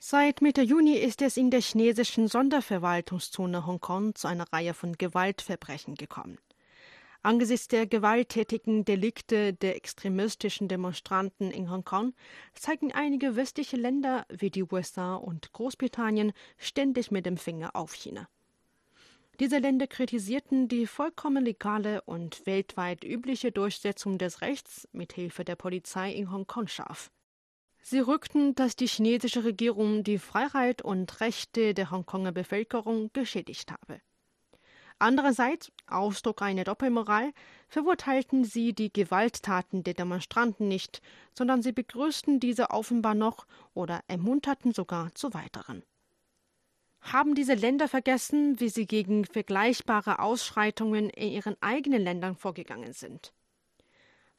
Seit Mitte Juni ist es in der chinesischen Sonderverwaltungszone Hongkong zu einer Reihe von Gewaltverbrechen gekommen. Angesichts der gewalttätigen Delikte der extremistischen Demonstranten in Hongkong zeigen einige westliche Länder wie die USA und Großbritannien ständig mit dem Finger auf China. Diese Länder kritisierten die vollkommen legale und weltweit übliche Durchsetzung des Rechts mit Hilfe der Polizei in Hongkong scharf. Sie rückten, dass die chinesische Regierung die Freiheit und Rechte der Hongkonger Bevölkerung geschädigt habe. Andererseits, Ausdruck einer Doppelmoral, verurteilten sie die Gewalttaten der Demonstranten nicht, sondern sie begrüßten diese offenbar noch oder ermunterten sogar zu weiteren. Haben diese Länder vergessen, wie sie gegen vergleichbare Ausschreitungen in ihren eigenen Ländern vorgegangen sind?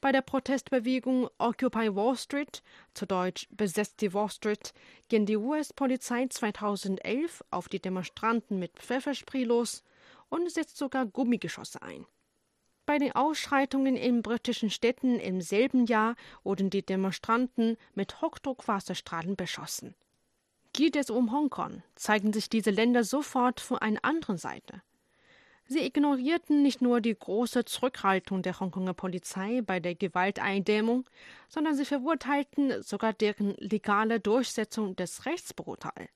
Bei der Protestbewegung Occupy Wall Street, zu Deutsch Besetzt die Wall Street, ging die US-Polizei 2011 auf die Demonstranten mit Pfefferspray los und setzt sogar Gummigeschosse ein. Bei den Ausschreitungen in britischen Städten im selben Jahr wurden die Demonstranten mit Hochdruckwasserstrahlen beschossen. Geht es um Hongkong, zeigen sich diese Länder sofort von einer anderen Seite. Sie ignorierten nicht nur die große Zurückhaltung der Hongkonger Polizei bei der Gewalteindämmung, sondern sie verurteilten sogar deren legale Durchsetzung des Rechts brutal.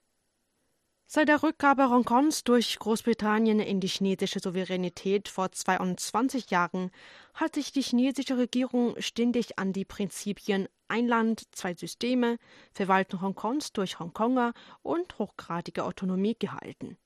Seit der Rückgabe Hongkongs durch Großbritannien in die chinesische Souveränität vor 22 Jahren hat sich die chinesische Regierung ständig an die Prinzipien ein Land, zwei Systeme, Verwaltung Hongkongs durch Hongkonger und hochgradige Autonomie gehalten.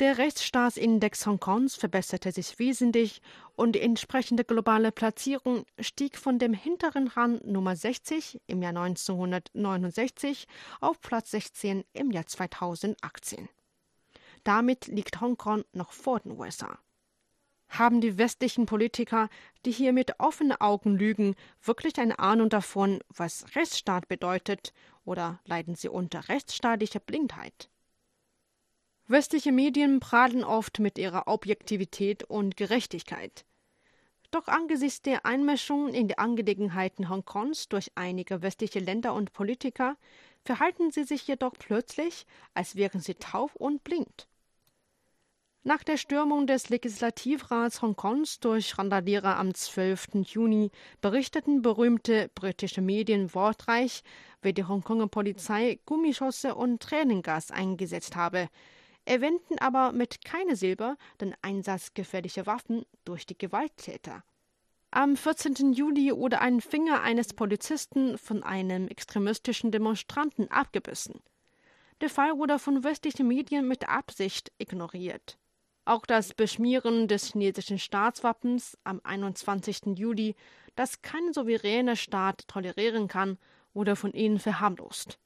Der Rechtsstaatsindex Hongkongs verbesserte sich wesentlich und die entsprechende globale Platzierung stieg von dem hinteren Rang Nummer 60 im Jahr 1969 auf Platz 16 im Jahr 2018. Damit liegt Hongkong noch vor den USA. Haben die westlichen Politiker, die hier mit offenen Augen lügen, wirklich eine Ahnung davon, was Rechtsstaat bedeutet, oder leiden sie unter rechtsstaatlicher Blindheit? Westliche Medien prahlen oft mit ihrer Objektivität und Gerechtigkeit. Doch angesichts der Einmischung in die Angelegenheiten Hongkongs durch einige westliche Länder und Politiker verhalten sie sich jedoch plötzlich, als wären sie taub und blind. Nach der Stürmung des Legislativrats Hongkongs durch Randalierer am 12. Juni berichteten berühmte britische Medien wortreich, wie die Hongkonger Polizei Gummischosse und Tränengas eingesetzt habe, erwähnten aber mit keine Silber den Einsatz gefährlicher Waffen durch die Gewalttäter. Am 14. Juli wurde ein Finger eines Polizisten von einem extremistischen Demonstranten abgebissen. Der Fall wurde von westlichen Medien mit Absicht ignoriert. Auch das Beschmieren des chinesischen Staatswappens am 21. Juli, das kein souveräner Staat tolerieren kann, wurde von ihnen verharmlost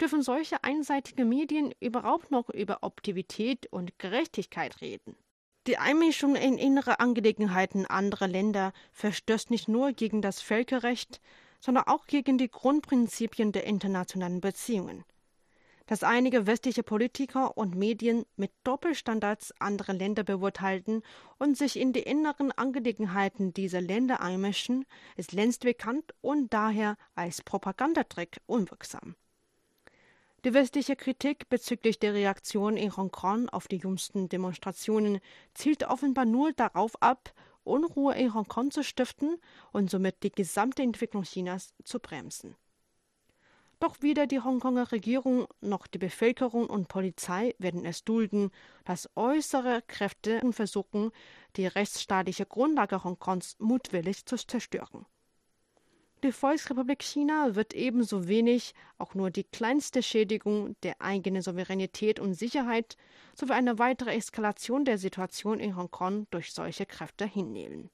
dürfen solche einseitige Medien überhaupt noch über Objektivität und Gerechtigkeit reden. Die Einmischung in innere Angelegenheiten anderer Länder verstößt nicht nur gegen das Völkerrecht, sondern auch gegen die Grundprinzipien der internationalen Beziehungen. Dass einige westliche Politiker und Medien mit Doppelstandards andere Länder beurteilen und sich in die inneren Angelegenheiten dieser Länder einmischen, ist längst bekannt und daher als Propagandatrick unwirksam. Die westliche Kritik bezüglich der Reaktion in Hongkong auf die jüngsten Demonstrationen zielt offenbar nur darauf ab, Unruhe in Hongkong zu stiften und somit die gesamte Entwicklung Chinas zu bremsen. Doch weder die Hongkonger Regierung noch die Bevölkerung und Polizei werden es dulden, dass äußere Kräfte versuchen, die rechtsstaatliche Grundlage Hongkongs mutwillig zu zerstören. Die Volksrepublik China wird ebenso wenig auch nur die kleinste Schädigung der eigenen Souveränität und Sicherheit sowie eine weitere Eskalation der Situation in Hongkong durch solche Kräfte hinnehmen.